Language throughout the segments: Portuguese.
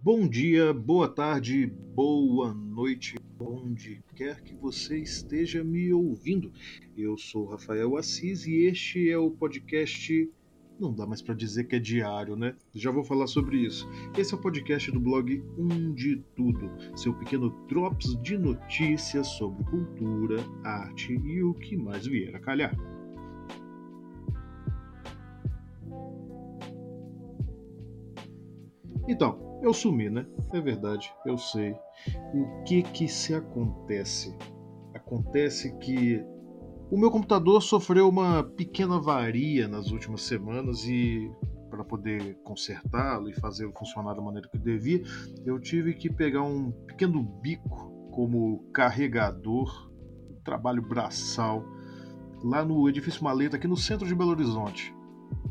Bom dia, boa tarde, boa noite, onde quer que você esteja me ouvindo. Eu sou Rafael Assis e este é o podcast. Não dá mais para dizer que é diário, né? Já vou falar sobre isso. Esse é o podcast do blog Um de Tudo, seu pequeno drops de notícias sobre cultura, arte e o que mais vier a calhar. Então, eu sumi, né? É verdade, eu sei. O que que se acontece? Acontece que o meu computador sofreu uma pequena avaria nas últimas semanas e para poder consertá-lo e fazê-lo funcionar da maneira que devia, eu tive que pegar um pequeno bico como carregador, trabalho braçal, lá no edifício Maleta, aqui no centro de Belo Horizonte.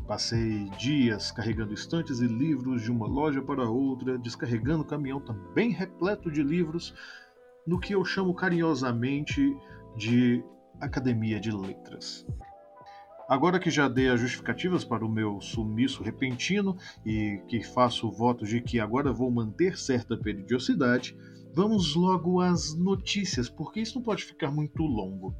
Passei dias carregando estantes e livros de uma loja para outra, descarregando o caminhão também repleto de livros, no que eu chamo carinhosamente de Academia de Letras. Agora que já dei as justificativas para o meu sumiço repentino e que faço votos de que agora vou manter certa periodicidade, vamos logo às notícias, porque isso não pode ficar muito longo.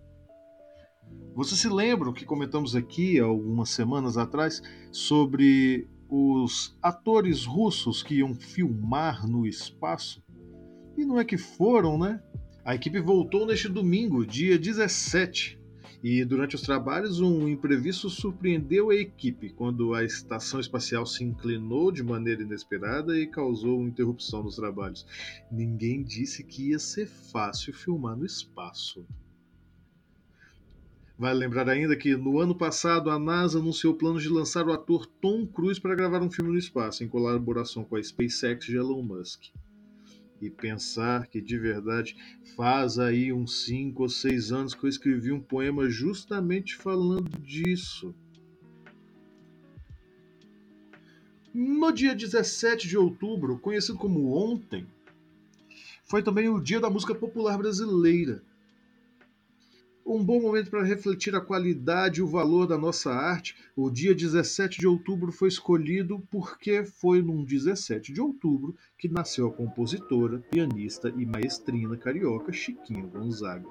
Você se lembra que comentamos aqui algumas semanas atrás sobre os atores russos que iam filmar no espaço? E não é que foram, né? A equipe voltou neste domingo, dia 17. E durante os trabalhos, um imprevisto surpreendeu a equipe quando a estação espacial se inclinou de maneira inesperada e causou uma interrupção nos trabalhos. Ninguém disse que ia ser fácil filmar no espaço. Vale lembrar ainda que no ano passado a NASA anunciou planos de lançar o ator Tom Cruise para gravar um filme no espaço, em colaboração com a SpaceX de Elon Musk. E pensar que de verdade faz aí uns 5 ou 6 anos que eu escrevi um poema justamente falando disso. No dia 17 de outubro, conhecido como ontem, foi também o Dia da Música Popular Brasileira um bom momento para refletir a qualidade e o valor da nossa arte. O dia 17 de outubro foi escolhido porque foi num 17 de outubro que nasceu a compositora, pianista e maestrina carioca Chiquinha Gonzaga,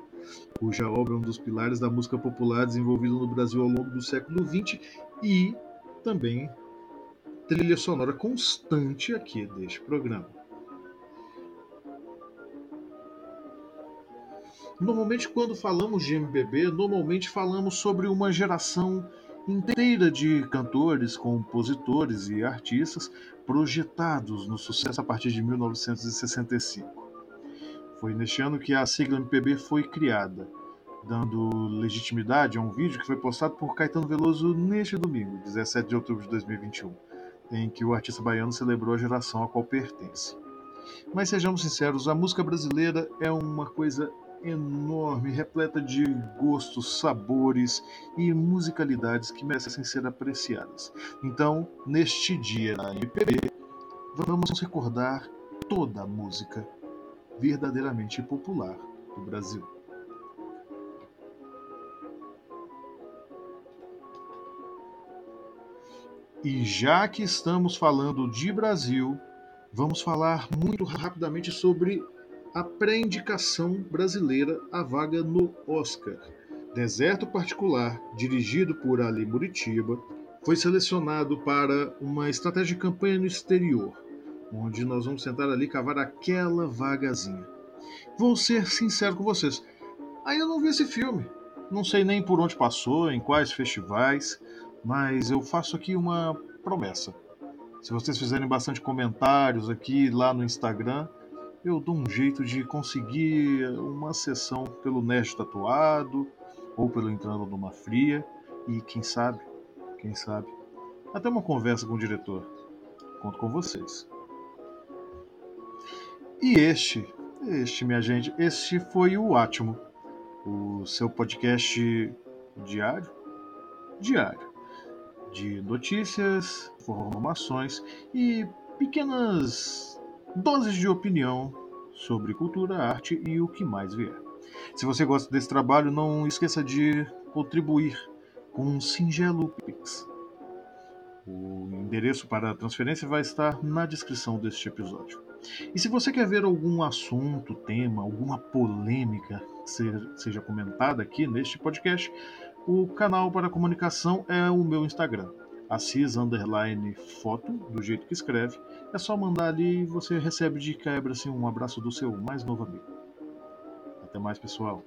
cuja obra é um dos pilares da música popular desenvolvida no Brasil ao longo do século XX e também trilha sonora constante aqui deste programa. Normalmente, quando falamos de MPB, normalmente falamos sobre uma geração inteira de cantores, compositores e artistas projetados no sucesso a partir de 1965. Foi neste ano que a sigla MPB foi criada, dando legitimidade a um vídeo que foi postado por Caetano Veloso neste domingo, 17 de outubro de 2021, em que o artista baiano celebrou a geração a qual pertence. Mas sejamos sinceros, a música brasileira é uma coisa enorme, repleta de gostos, sabores e musicalidades que merecem ser apreciadas. Então, neste dia na MPB, vamos recordar toda a música verdadeiramente popular do Brasil. E já que estamos falando de Brasil, vamos falar muito rapidamente sobre a pré-indicação brasileira à vaga no Oscar. Deserto Particular, dirigido por Ali Muritiba, foi selecionado para uma estratégia de campanha no exterior, onde nós vamos tentar ali cavar aquela vagazinha. Vou ser sincero com vocês, ainda não vi esse filme. Não sei nem por onde passou, em quais festivais, mas eu faço aqui uma promessa. Se vocês fizerem bastante comentários aqui lá no Instagram, eu dou um jeito de conseguir uma sessão pelo Nerd Tatuado ou pelo Entrando numa Fria e quem sabe, quem sabe, até uma conversa com o diretor. Conto com vocês. E este, este, minha gente, este foi o Átimo, o seu podcast diário, diário, de notícias, informações e pequenas doses de opinião sobre cultura, arte e o que mais vier. Se você gosta desse trabalho, não esqueça de contribuir com um singelo Pix. O endereço para a transferência vai estar na descrição deste episódio. E se você quer ver algum assunto, tema, alguma polêmica seja comentada aqui neste podcast, o canal para comunicação é o meu Instagram, Assis underline foto, do jeito que escreve. É só mandar ali e você recebe de quebra assim, um abraço do seu mais novo amigo. Até mais, pessoal.